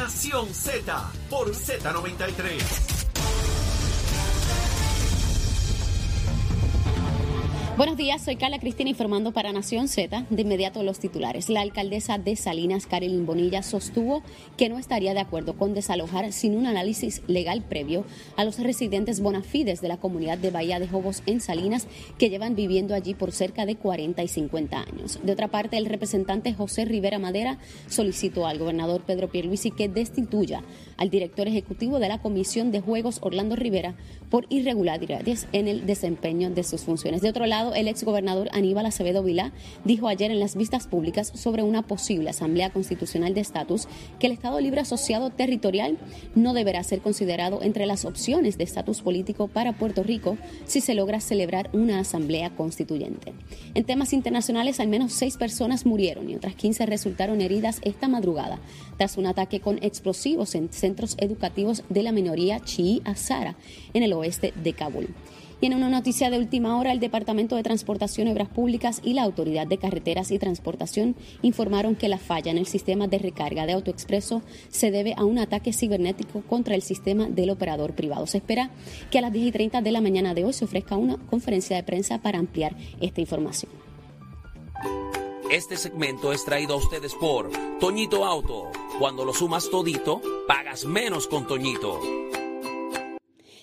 Nación Z por Z93. Buenos días, soy Carla Cristina informando para Nación Z. De inmediato los titulares. La alcaldesa de Salinas, Carolyn Bonilla, sostuvo que no estaría de acuerdo con desalojar sin un análisis legal previo a los residentes bonafides de la comunidad de Bahía de Jobos en Salinas que llevan viviendo allí por cerca de 40 y 50 años. De otra parte, el representante José Rivera Madera solicitó al gobernador Pedro Pierluisi que destituya al director ejecutivo de la Comisión de Juegos, Orlando Rivera, por irregularidades en el desempeño de sus funciones. De otro lado, el exgobernador Aníbal Acevedo Vilá dijo ayer en las vistas públicas sobre una posible Asamblea Constitucional de Estatus que el Estado Libre Asociado Territorial no deberá ser considerado entre las opciones de estatus político para Puerto Rico si se logra celebrar una Asamblea Constituyente. En temas internacionales, al menos seis personas murieron y otras 15 resultaron heridas esta madrugada tras un ataque con explosivos en centros educativos de la minoría chií Azara en el oeste de Kabul. Y en una noticia de última hora, el Departamento de Transportación, Obras Públicas y la Autoridad de Carreteras y Transportación informaron que la falla en el sistema de recarga de AutoExpreso se debe a un ataque cibernético contra el sistema del operador privado. Se espera que a las 10 y 30 de la mañana de hoy se ofrezca una conferencia de prensa para ampliar esta información. Este segmento es traído a ustedes por Toñito Auto. Cuando lo sumas todito, pagas menos con Toñito.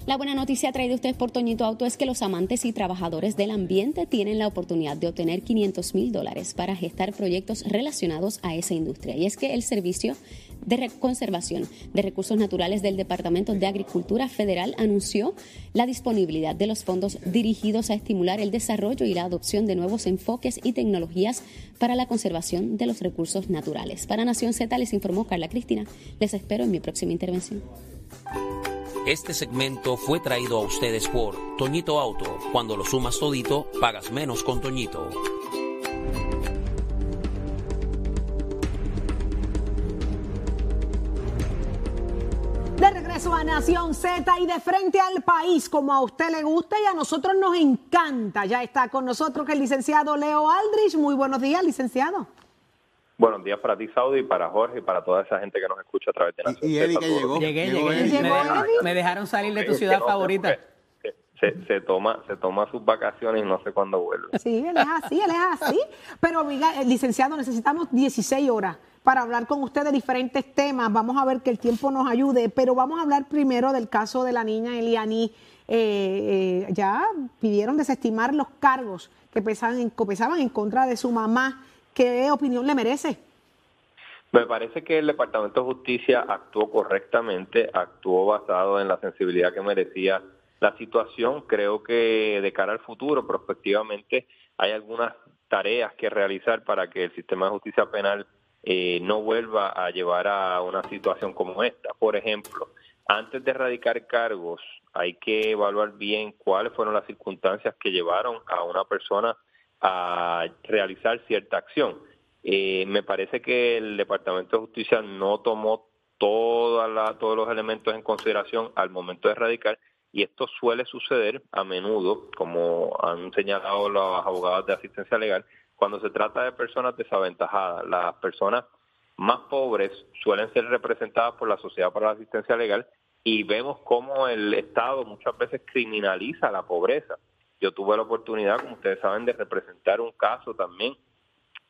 La buena noticia traída ustedes por Toñito Auto es que los amantes y trabajadores del ambiente tienen la oportunidad de obtener 500 mil dólares para gestar proyectos relacionados a esa industria. Y es que el servicio de conservación de recursos naturales del Departamento de Agricultura Federal anunció la disponibilidad de los fondos dirigidos a estimular el desarrollo y la adopción de nuevos enfoques y tecnologías para la conservación de los recursos naturales. Para Nación Z les informó Carla Cristina. Les espero en mi próxima intervención. Este segmento fue traído a ustedes por Toñito Auto. Cuando lo sumas todito, pagas menos con Toñito. De regreso a Nación Z y de frente al país, como a usted le gusta y a nosotros nos encanta. Ya está con nosotros el licenciado Leo Aldrich. Muy buenos días, licenciado. Buenos días para ti, Saudi, y para Jorge, y para toda esa gente que nos escucha a través de Nación Y Eddie que llegó. Llegué, Llegó llegué. Eddie. Me, dejaron, me dejaron salir de tu ciudad favorita. Se, se- toma, se toma sus vacaciones y no sé cuándo vuelve. Sí, él es así, él es así. Pero, eh, licenciado, necesitamos 16 horas para hablar con usted de diferentes temas. Vamos a ver que el tiempo nos ayude, pero vamos a hablar primero del caso de la niña Eliani. Eh, eh, ya pidieron desestimar los cargos que pesaban en, que pesaban en contra de su mamá. ¿Qué opinión le merece? Me parece que el Departamento de Justicia actuó correctamente, actuó basado en la sensibilidad que merecía la situación. Creo que de cara al futuro, prospectivamente, hay algunas tareas que realizar para que el sistema de justicia penal eh, no vuelva a llevar a una situación como esta. Por ejemplo, antes de erradicar cargos, hay que evaluar bien cuáles fueron las circunstancias que llevaron a una persona a realizar cierta acción. Eh, me parece que el Departamento de Justicia no tomó toda la- todos los elementos en consideración al momento de erradicar y esto suele suceder a menudo, como han señalado los abogados de asistencia legal, cuando se trata de personas desaventajadas. Las personas más pobres suelen ser representadas por la Sociedad para la Asistencia Legal y vemos cómo el Estado muchas veces criminaliza la pobreza. Yo tuve la oportunidad, como ustedes saben, de representar un caso también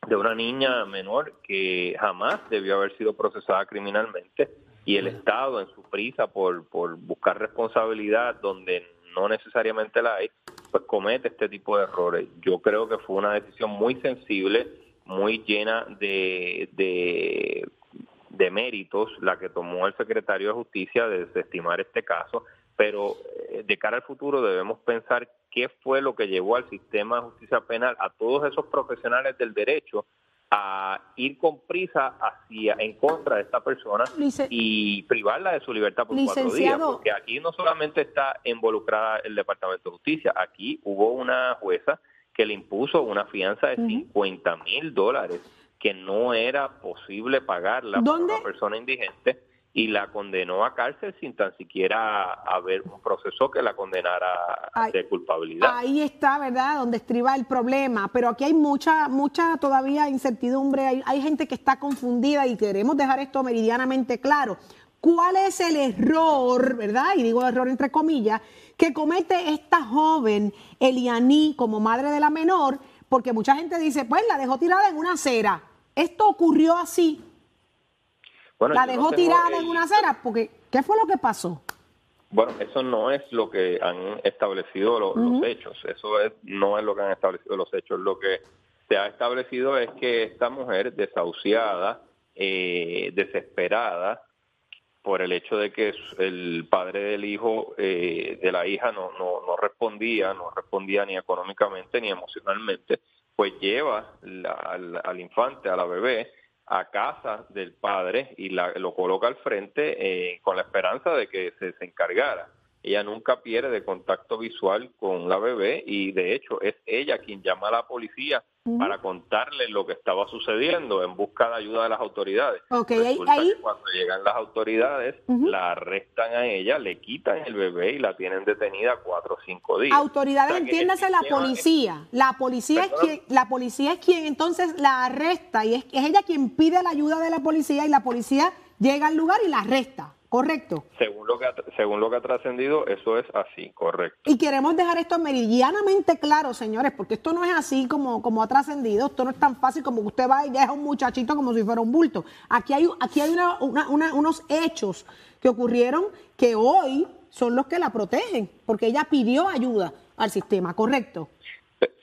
de una niña menor que jamás debió haber sido procesada criminalmente y el Estado en su prisa por, por buscar responsabilidad donde no necesariamente la hay, pues comete este tipo de errores. Yo creo que fue una decisión muy sensible, muy llena de, de, de méritos la que tomó el secretario de Justicia de desestimar este caso, pero eh, de cara al futuro debemos pensar qué fue lo que llevó al sistema de justicia penal, a todos esos profesionales del derecho, a ir con prisa hacia en contra de esta persona y privarla de su libertad por cuatro días, Licenciado. porque aquí no solamente está involucrada el Departamento de Justicia, aquí hubo una jueza que le impuso una fianza de 50 mil dólares que no era posible pagarla para ¿Dónde? una persona indigente y la condenó a cárcel sin tan siquiera haber un proceso que la condenara de culpabilidad. Ahí está, ¿verdad? Donde estriba el problema. Pero aquí hay mucha, mucha todavía incertidumbre. Hay, hay gente que está confundida y queremos dejar esto meridianamente claro. ¿Cuál es el error, verdad? Y digo error entre comillas, que comete esta joven Elianí como madre de la menor, porque mucha gente dice, pues la dejó tirada en una acera. Esto ocurrió así. La dejó tirada en una acera, porque ¿qué fue lo que pasó? Bueno, eso no es lo que han establecido los hechos, eso es, no es lo que han establecido los hechos. Lo que se ha establecido es que esta mujer desahuciada, eh, desesperada, por el hecho de que el padre del hijo eh, de la hija no, no, no, respondía, no respondía ni económicamente ni emocionalmente, pues lleva al, al, infante, a la bebé, a casa del padre y la, lo coloca al frente eh, con la esperanza de que se, se encargara ella nunca pierde contacto visual con la bebé y de hecho es ella quien llama a la policía para contarle lo que estaba sucediendo en busca de ayuda de las autoridades. ahí, cuando llegan las autoridades, la arrestan a ella, le quitan el bebé y la tienen detenida cuatro o cinco días. Autoridades, entiéndase la policía. La policía es quien, la policía es quien entonces la arresta y es, es ella quien pide la ayuda de la policía y la policía llega al lugar y la arresta. ¿Correcto? Según lo que ha, según lo que ha trascendido, eso es así, correcto. Y queremos dejar esto meridianamente claro, señores, porque esto no es así como, como ha trascendido, esto no es tan fácil como que usted va y deja un muchachito como si fuera un bulto. Aquí hay, aquí hay unos hechos que ocurrieron que hoy son los que la protegen, porque ella pidió ayuda al sistema, ¿correcto?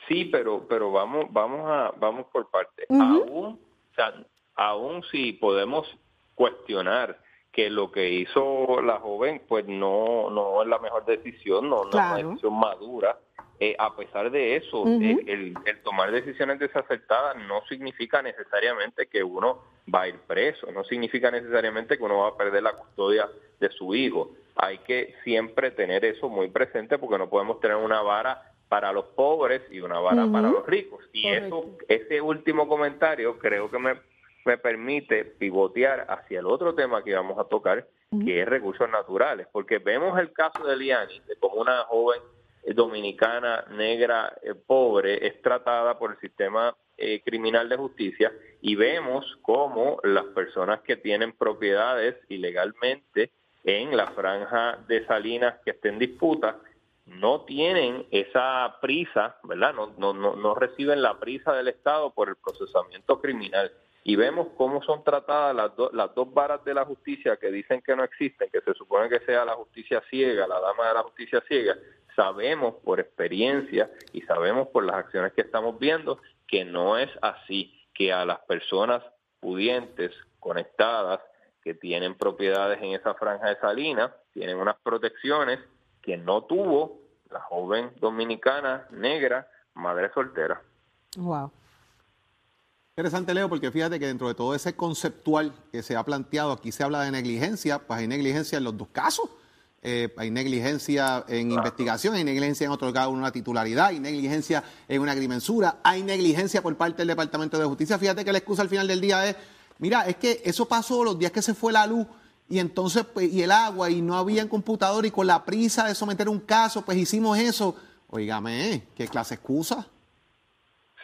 Sí, pero, pero vamos, vamos a, vamos por parte. Aún, o sea, aún si podemos cuestionar que lo que hizo la joven pues no no es la mejor decisión, no, es una decisión madura. Eh, a pesar de eso, el, el, tomar decisiones desacertadas no significa necesariamente que uno va a ir preso, no significa necesariamente que uno va a perder la custodia de su hijo. Hay que siempre tener eso muy presente porque no podemos tener una vara para los pobres y una vara para los ricos. Y eso, ese último comentario creo que me me permite pivotear hacia el otro tema que vamos a tocar, que es recursos naturales, porque vemos el caso de Liani, de como una joven eh, dominicana negra eh, pobre es tratada por el sistema eh, criminal de justicia y vemos cómo las personas que tienen propiedades ilegalmente en la franja de Salinas que esté en disputa no tienen esa prisa, ¿verdad? No, no, no, no reciben la prisa del Estado por el procesamiento criminal y vemos cómo son tratadas las, las dos varas de la justicia que dicen que no existen, que se supone que sea la justicia ciega, la dama de la justicia ciega, sabemos por experiencia y sabemos por las acciones que estamos viendo que no es así, que a las personas pudientes, conectadas, que tienen propiedades en esa franja de Salinas, tienen unas protecciones que no tuvo la joven dominicana negra, madre soltera. Wow. Interesante, Leo, porque fíjate que dentro de todo ese conceptual que se ha planteado, aquí se habla de negligencia, pues hay negligencia en los dos casos. Eh, hay negligencia en investigación, hay negligencia en otorgar una titularidad, hay negligencia en una agrimensura, hay negligencia por parte del Departamento de Justicia. Fíjate que la excusa al final del día es, mira, es que eso pasó los días que se fue la luz y entonces, pues, y el agua, y no había computador, y con la prisa de someter un caso, pues hicimos eso. Óigame, ¿qué clase excusa?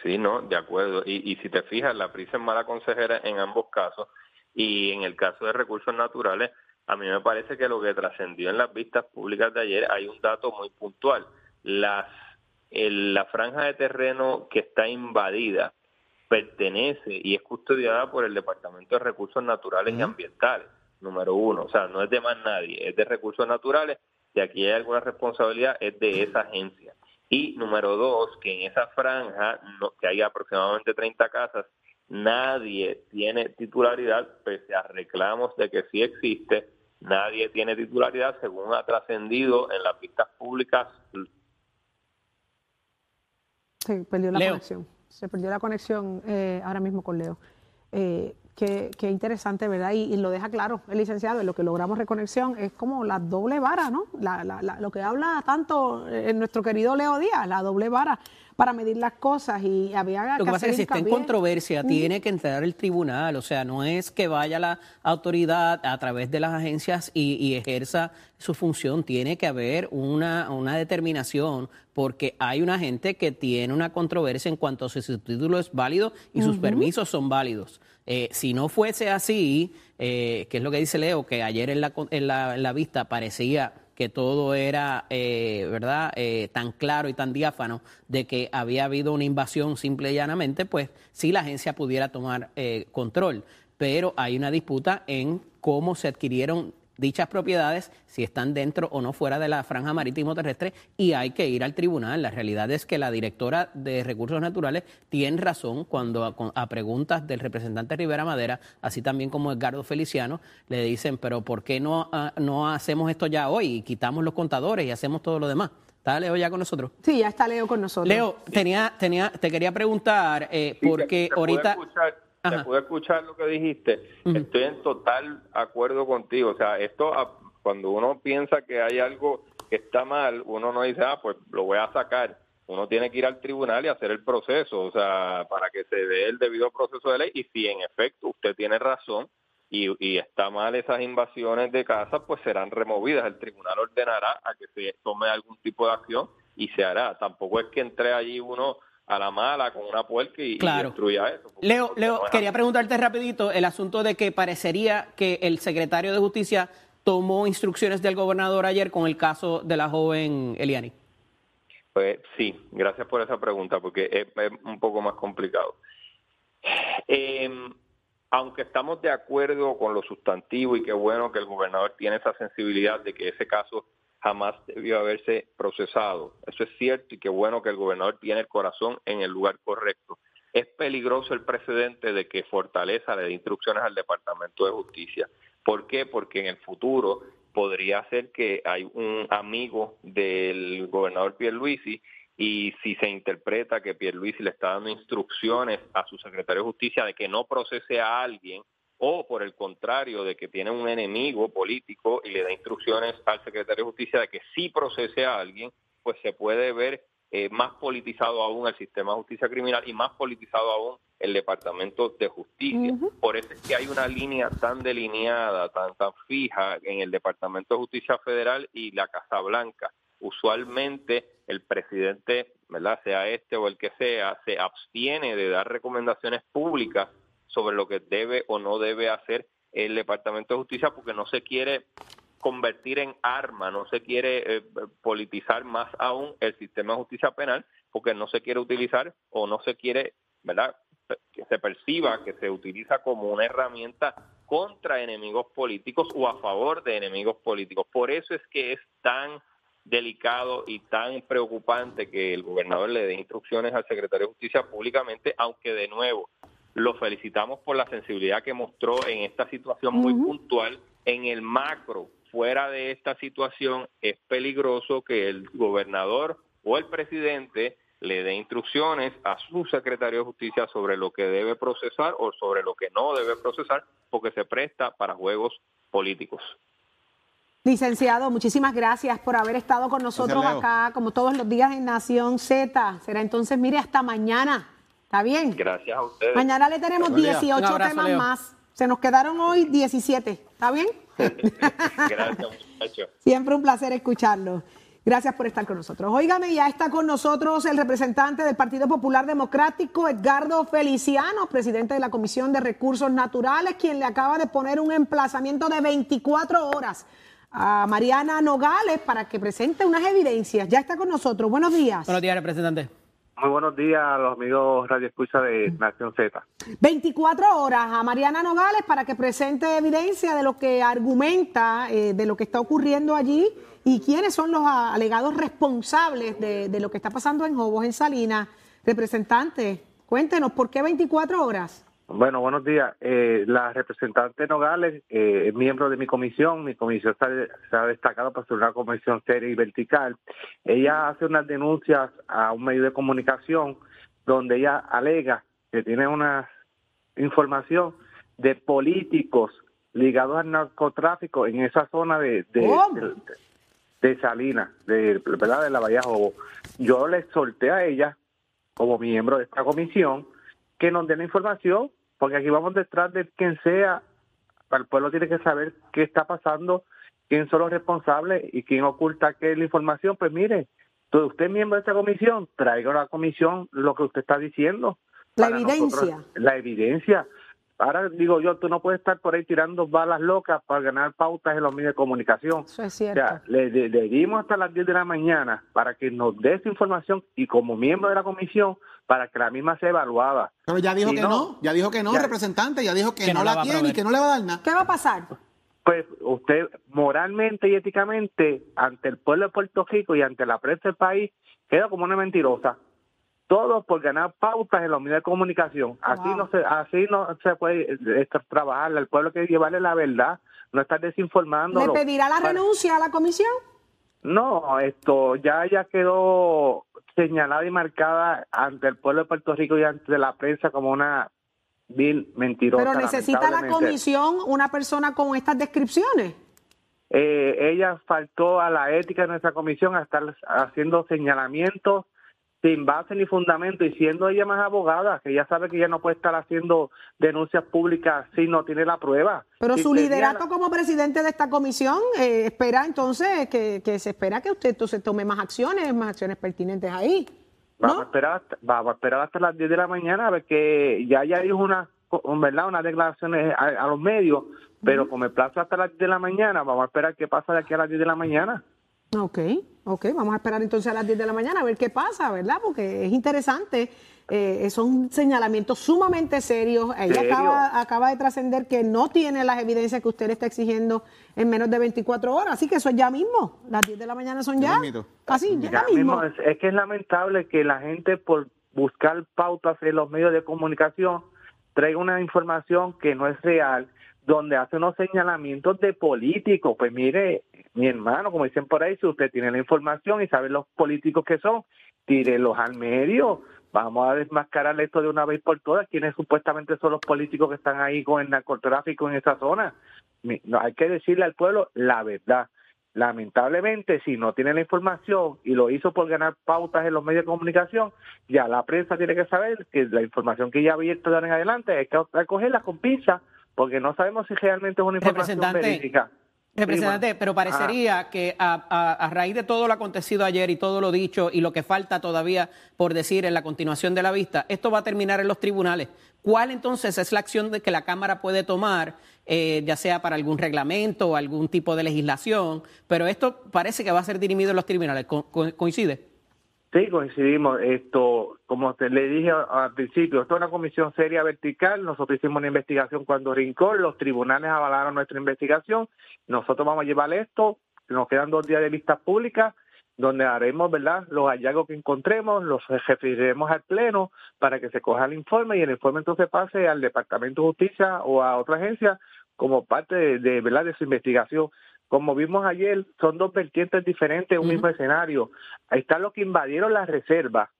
Sí, no, de acuerdo. Y, y si te fijas, la prisa es mala consejera en ambos casos. Y en el caso de recursos naturales, a mí me parece que lo que trascendió en las vistas públicas de ayer hay un dato muy puntual. Las, la franja de terreno que está invadida pertenece y es custodiada por el Departamento de Recursos Naturales y Ambientales, número uno. O sea, no es de más nadie, es de recursos naturales. Si aquí hay alguna responsabilidad, es de esa agencia. Y número dos, que en esa franja, que hay aproximadamente 30 casas, nadie tiene titularidad, pese a reclamos de que sí existe, nadie tiene titularidad según ha trascendido en las vistas públicas. Se perdió la conexión. Se perdió la conexión eh, ahora mismo con Leo. Eh, Qué, interesante, ¿verdad? Y, lo deja claro el licenciado, en lo que logramos reconexión es como la doble vara, ¿no? La, la, lo que habla tanto en nuestro querido Leo Díaz, la doble vara para medir las cosas y había Lo que pasa es que si está en controversia, tiene que entrar el tribunal. O sea, no es que vaya la autoridad a través de las agencias y, y ejerza su función. Tiene que haber una, una determinación porque hay una gente que tiene una controversia en cuanto a si su título es válido y sus permisos son válidos. Eh, si no fuese así, eh, que es lo que dice Leo, que ayer en la, en la, en la vista parecía que todo era, eh, ¿verdad?, eh, tan claro y tan diáfano de que había habido una invasión simple y llanamente, pues sí la agencia pudiera tomar eh, control. Pero hay una disputa en cómo se adquirieron dichas propiedades, si están dentro o no fuera de la franja marítimo terrestre, y hay que ir al tribunal. La realidad es que la directora de Recursos Naturales tiene razón cuando a, con- a preguntas del representante Rivera Madera, así también como Edgardo Feliciano, le dicen, pero ¿por qué no, ah, no hacemos esto ya hoy y quitamos los contadores y hacemos todo lo demás? ¿Está Leo ya con nosotros? Sí, ya está Leo con nosotros. Leo, tenía, tenía, te quería preguntar, eh, Sí, porque te- te pude ahorita... escuchar- te Ajá. pude escuchar lo que dijiste. Estoy en total acuerdo contigo. O sea, esto, ah, cuando uno piensa que hay algo que está mal, uno no dice, ah, pues lo voy a sacar. Uno tiene que ir al tribunal y hacer el proceso, o sea, para que se dé el debido proceso de ley. Y si en efecto usted tiene razón y, y está mal esas invasiones de casa, pues serán removidas. El tribunal ordenará a que se tome algún tipo de acción y se hará. Tampoco es que entre allí uno a la mala con una puerca y, y Claro. destruya eso. porque- Leo, porque Leo, no quería así. preguntarte rapidito el asunto de que parecería que el secretario de Justicia tomó instrucciones del gobernador ayer con el caso de la joven Eliani. Pues sí, gracias por esa pregunta, porque es, es un poco más complicado. Eh, aunque estamos de acuerdo con lo sustantivo y qué bueno que el gobernador tiene esa sensibilidad de que ese caso jamás debió haberse procesado, eso es cierto y qué bueno que el gobernador tiene el corazón en el lugar correcto. Es peligroso el precedente de que Fortaleza le dé instrucciones al Departamento de Justicia. ¿Por qué? Porque en el futuro podría ser que hay un amigo del gobernador Pierluisi y si se interpreta que Pierluisi le está dando instrucciones a su secretario de Justicia de que no procese a alguien o por el contrario de que tiene un enemigo político y le da instrucciones al secretario de Justicia de que sí procese a alguien, pues se puede ver eh, más politizado aún el sistema de justicia criminal y más politizado aún el Departamento de Justicia. Por eso es que hay una línea tan delineada, tan, tan fija en el Departamento de Justicia Federal y la Casa Blanca. Usualmente el presidente, ¿verdad? sea este o el que sea, se abstiene de dar recomendaciones públicas sobre lo que debe o no debe hacer el Departamento de Justicia porque no se quiere convertir en arma, no se quiere eh, politizar más aún el sistema de justicia penal porque no se quiere utilizar o no se quiere, ¿verdad? Que se perciba que se utiliza como una herramienta contra enemigos políticos o a favor de enemigos políticos. Por eso es que es tan delicado y tan preocupante que el gobernador le dé instrucciones al secretario de Justicia públicamente, aunque de nuevo lo felicitamos por la sensibilidad que mostró en esta situación muy puntual. En el macro, fuera de esta situación, es peligroso que el gobernador o el presidente le dé instrucciones a su secretario de justicia sobre lo que debe procesar o sobre lo que no debe procesar, porque se presta para juegos políticos. Licenciado, muchísimas gracias por haber estado con nosotros acá, como todos los días en Nación Z. Será entonces, mire, hasta mañana. ¿Está bien? Gracias a ustedes. Mañana le tenemos Buen día. 18 Un abrazo, temas Leo. más. Se nos quedaron hoy 17. ¿Está bien? Gracias, muchachos. Siempre un placer escucharlo. Gracias por estar con nosotros. Óigame, ya está con nosotros el representante del Partido Popular Democrático, Edgardo Feliciano, presidente de la Comisión de Recursos Naturales, quien le acaba de poner un emplazamiento de 24 horas a Mariana Nogales para que presente unas evidencias. Ya está con nosotros. Buenos días. Buenos días, representante. Muy buenos días a los amigos Radio Escucha de Nación Z. 24 horas a Mariana Nogales para que presente evidencia de lo que argumenta, eh, de lo que está ocurriendo allí y quiénes son los alegados responsables de, de lo que está pasando en Jobos, en Salinas. Representante, cuéntenos, ¿por qué 24 horas? Bueno, buenos días. Eh, la representante Nogales eh, es miembro de mi comisión. Mi comisión se ha, se ha destacado por ser una comisión seria y vertical. Ella hace unas denuncias a un medio de comunicación donde ella alega que tiene una información de políticos ligados al narcotráfico en esa zona de, de, ¿Cómo? de, de Salinas, de, ¿verdad? de la Bahía Jobo. Yo le solté a ella como miembro de esta comisión, que nos den la información, porque aquí vamos detrás de quien sea, el pueblo tiene que saber qué está pasando, quién son los responsables y quién oculta qué es la información. Pues mire, usted es miembro de esta comisión, traiga a la comisión lo que usted está diciendo. La evidencia. la evidencia. Ahora digo yo, tú no puedes estar por ahí tirando balas locas para ganar pautas en los medios de comunicación. Eso es cierto. O sea, le, dimos hasta las 10 de la mañana para que nos dé esa información y como miembro de la comisión, para que la misma sea evaluada. Pero ya dijo que no, ya dijo que no, representante, ya dijo que, no, la, tiene y que no le va a dar nada. ¿Qué va a pasar? Pues usted moralmente y éticamente, ante el pueblo de Puerto Rico y ante la prensa del país, queda como una mentirosa todo por ganar pautas en los medios de comunicación. Así no se así no se puede eh, trabajar. El pueblo que llevarle la verdad, no estar desinformando. ¿Le pedirá la renuncia a la comisión? No, esto ya ya quedó señalada y marcada ante el pueblo de Puerto Rico y ante la prensa como una vil mentirosa. Pero necesita la comisión una persona con estas descripciones. Eh, ella faltó a la ética de nuestra comisión a estar haciendo señalamientos sin base ni fundamento y siendo ella más abogada, que ella sabe que ella no puede estar haciendo denuncias públicas si no tiene la prueba. Pero su liderato como presidente de esta comisión eh, espera entonces que, se espera que usted entonces tome más acciones, más acciones pertinentes ahí. Vamos, a esperar hasta, vamos a esperar hasta las 10 de la mañana a ver que ya ya dijo una, ¿verdad? unas declaraciones a, los medios, pero como el plazo hasta las 10 de la mañana, vamos a esperar qué pasa de aquí a las 10 de la mañana. Ok, ok, vamos a esperar entonces a las 10 de la mañana a ver qué pasa, ¿verdad? Porque es interesante, eh, son señalamientos sumamente serios. Ella acaba, acaba de trascender que no tiene las evidencias que usted está exigiendo en menos de 24 horas, así que eso es ya mismo, las 10 de la mañana son ya. Así, ya, mismo. Es, que es lamentable que la gente por buscar pautas en los medios de comunicación traiga una información que no es real donde hace unos señalamientos de políticos. Pues mire, mi hermano, como dicen por ahí, si usted tiene la información y sabe los políticos que son, tírelos al medio. Vamos a desmascarar esto de una vez por todas. ¿Quiénes supuestamente son los políticos que están ahí con el narcotráfico en esa zona? Hay que decirle al pueblo la verdad. Lamentablemente, si no tiene la información y lo hizo por ganar pautas en los medios de comunicación, ya la prensa tiene que saber que la información que ya había abierto de en adelante hay que cogerla con pinza porque no sabemos si realmente es una información verídica. Representante, pero parecería que a, raíz de todo lo acontecido ayer y todo lo dicho y lo que falta todavía por decir en la continuación de la vista, esto va a terminar en los tribunales. ¿Cuál entonces es la acción de que la Cámara puede tomar, eh, ya sea para algún reglamento o algún tipo de legislación? Pero esto parece que va a ser dirimido en los tribunales. ¿Coincide? Sí, coincidimos. Esto, como te le dije al principio, esto es una comisión seria vertical. Nosotros hicimos una investigación cuando Rincón, los tribunales avalaron nuestra investigación. Nosotros vamos a llevar esto. Nos quedan dos días de vistas públicas donde haremos, ¿verdad?, los hallazgos que encontremos, los referiremos al Pleno para que se coja el informe y el informe entonces pase al Departamento de Justicia o a otra agencia como parte de, de ¿verdad?, de su investigación. Como vimos ayer, son dos vertientes diferentes, un mismo escenario. Ahí están los que invadieron la reserva.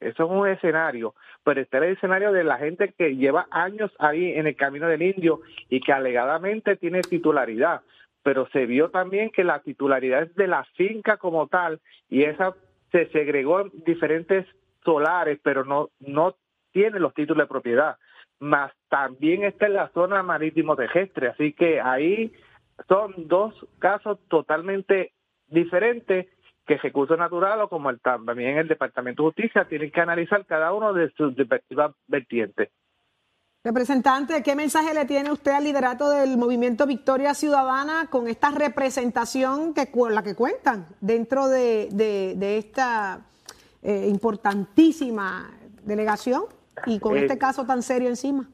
Eso es un escenario, pero está el escenario de la gente que lleva años ahí en el camino del indio y que alegadamente tiene titularidad, pero se vio también que la titularidad es de la finca como tal y esa se segregó en diferentes solares, pero no, no tiene los títulos de propiedad. Más también está en la zona marítimo terrestre, así que ahí son dos casos totalmente diferentes que Recursos Natural o como el, también el Departamento de Justicia tienen que analizar cada uno de sus respectivas vertientes. Representante, ¿qué mensaje le tiene usted al liderato del movimiento Victoria Ciudadana con esta representación que la que cuentan dentro de, de, esta eh, importantísima delegación y con este caso tan serio encima?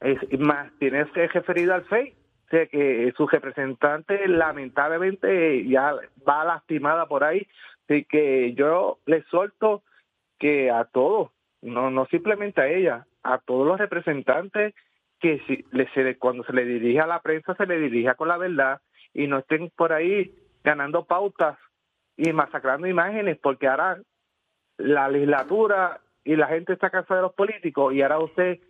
Es, más, tienes que referir al FEI que su representante lamentablemente ya va lastimada por ahí, así que yo le suelto que a todos, no, no simplemente a ella, a todos los representantes que si, le, se, cuando se le dirige a la prensa se le dirija con la verdad y no estén por ahí ganando pautas y masacrando imágenes, porque ahora la legislatura y la gente está cansada de los políticos y ahora usted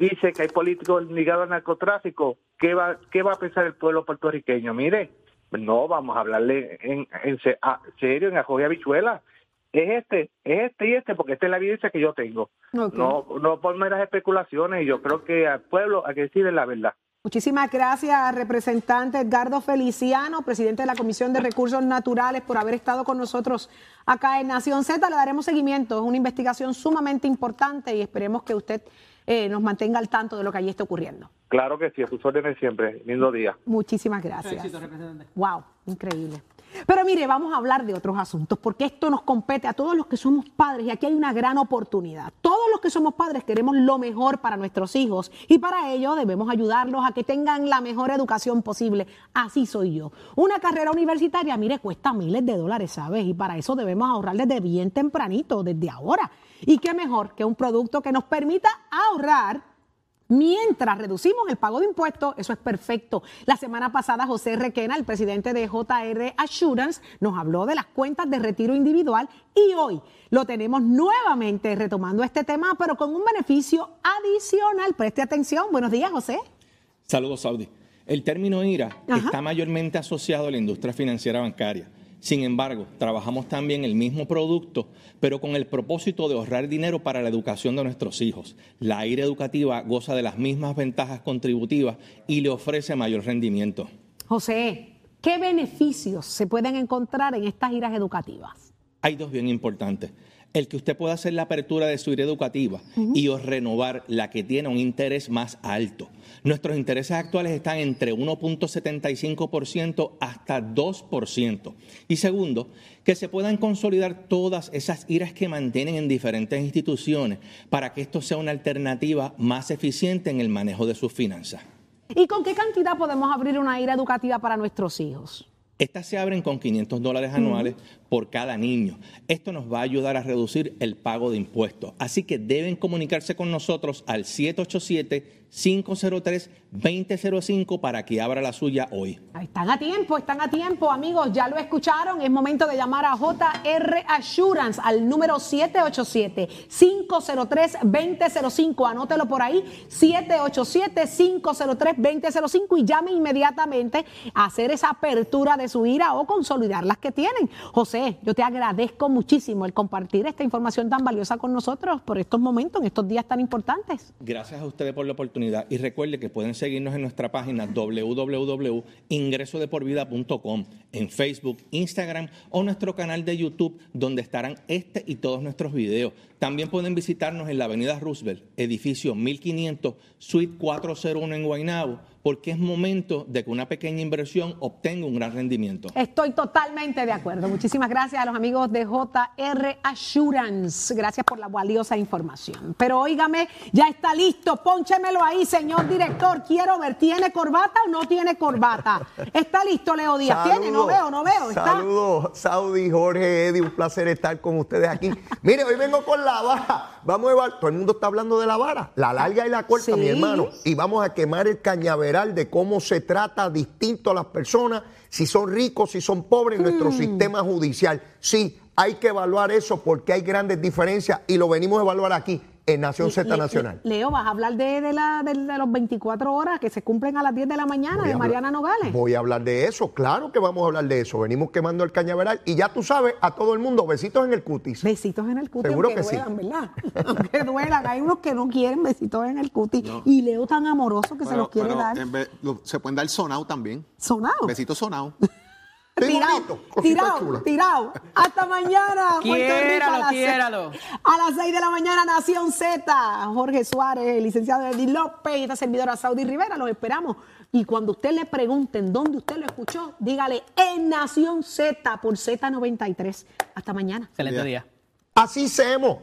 dice que hay políticos ligados al narcotráfico, ¿qué va, qué va a pensar el pueblo puertorriqueño? Mire, no, vamos a hablarle en, en serio, en ajo y habichuela. es este, es este y este, porque esta es la evidencia que yo tengo. Ok. No, no por meras especulaciones, y yo creo que al pueblo hay que decirle la verdad. Muchísimas gracias, representante Edgardo Feliciano, presidente de la Comisión de Recursos Naturales, por haber estado con nosotros acá en Nación Z. Le daremos seguimiento. Es una investigación sumamente importante y esperemos que usted eh, nos mantenga al tanto de lo que allí está ocurriendo. Claro que sí, a sus órdenes siempre. Lindo día. Muchísimas gracias. Wow, increíble. Pero mire, vamos a hablar de otros asuntos, porque esto nos compete a todos los que somos padres y aquí hay una gran oportunidad. Todos los que somos padres queremos lo mejor para nuestros hijos y para ello debemos ayudarlos a que tengan la mejor educación posible. Así soy yo. Una carrera universitaria, mire, cuesta miles de dólares, ¿sabes? Y para eso debemos ahorrar desde bien tempranito, desde ahora. Y qué mejor que un producto que nos permita ahorrar Mientras reducimos el pago de impuestos, eso es perfecto. La semana pasada José Requena, el presidente de JR Assurance, nos habló de las cuentas de retiro individual y hoy lo tenemos nuevamente retomando este tema, pero con un beneficio adicional. Preste atención. Buenos días, José. Saludos, Saudi. El término IRA Ajá. está mayormente asociado a la industria financiera bancaria. Sin embargo, trabajamos también el mismo producto, pero con el propósito de ahorrar dinero para la educación de nuestros hijos. La IRA educativa goza de las mismas ventajas contributivas y le ofrece mayor rendimiento. José, ¿qué beneficios se pueden encontrar en estas giras educativas? Hay dos bien importantes. El que usted pueda hacer la apertura de su IRA educativa y renovar la que tiene un interés más alto. Nuestros intereses actuales están entre 1.75% hasta 2%. Y segundo, que se puedan consolidar todas esas IRAs que mantienen en diferentes instituciones para que esto sea una alternativa más eficiente en el manejo de sus finanzas. ¿Y con qué cantidad podemos abrir una ira educativa para nuestros hijos? Estas se abren con 500 dólares anuales por cada niño. Esto nos va a ayudar a reducir el pago de impuestos. Así que deben comunicarse con nosotros al 787-503-2005 para que abra la suya hoy. Están a tiempo, están a tiempo, amigos, ya lo escucharon. Es momento de llamar a JR Assurance al número 787-503-2005. Anótelo por ahí, 787-503-2005 y llame inmediatamente a hacer esa apertura de su ira o consolidar las que tienen. José, yo te agradezco muchísimo el compartir esta información tan valiosa con nosotros por estos momentos, en estos días tan importantes. Gracias a ustedes por la oportunidad y recuerde que pueden seguirnos en nuestra página www.ingresodeporvida.com, en Facebook, Instagram o nuestro canal de YouTube donde estarán este y todos nuestros videos. También pueden visitarnos en la Avenida Roosevelt, edificio 1500, suite 401 en Guaynabo, porque es momento de que una pequeña inversión obtenga un gran rendimiento. Estoy totalmente de acuerdo. Muchísimas gracias a los amigos de JR Assurance. Gracias por la valiosa información. Pero óigame, ya está listo. Pónchemelo ahí, señor director. Quiero ver, ¿tiene corbata o no tiene corbata? Está listo, Leo Díaz. ¿Tiene? No veo, no veo. Saludos, Saudi, Jorge, Eddie, un placer estar con ustedes aquí. Mire, hoy vengo con la vara. Vamos a evaluar, todo el mundo está hablando de la vara, la larga y la corta, Sí. mi hermano. Y vamos a quemar el cañaveral de cómo se trata distinto a las personas, si son ricos, si son pobres en Hmm. nuestro sistema judicial. Sí, hay que evaluar eso porque hay grandes diferencias y lo venimos a evaluar aquí en Nación Z Nacional. Leo, vas a hablar de, de la, de, de los 24 horas que se cumplen a las 10 de la mañana Voy de a hablar- Mariana Nogales. Voy a hablar de eso, claro que vamos a hablar de eso. Venimos quemando el cañaveral y ya tú sabes, a todo el mundo, besitos en el cutis. Besitos en el cuti, Seguro aunque que sí. duelan, ¿verdad? aunque duelan. Hay unos que no quieren besitos en el cuti. Y Leo tan amoroso que se los quiere dar. en vez- lo- se pueden dar sonado también. Sonado. Besito sonado. Tirado, tirado, tirado. Hasta mañana. Puerto Rico, a Quiéralo, las seis- quiéralo. A las 6 de la mañana, Nación Z. Jorge Suárez, licenciado Eddie López y esta servidora Saudi Rivera. Los esperamos. Y cuando usted le pregunten dónde usted lo escuchó, dígale en Nación Z por Z93. Hasta mañana. Excelente día. Así seamos.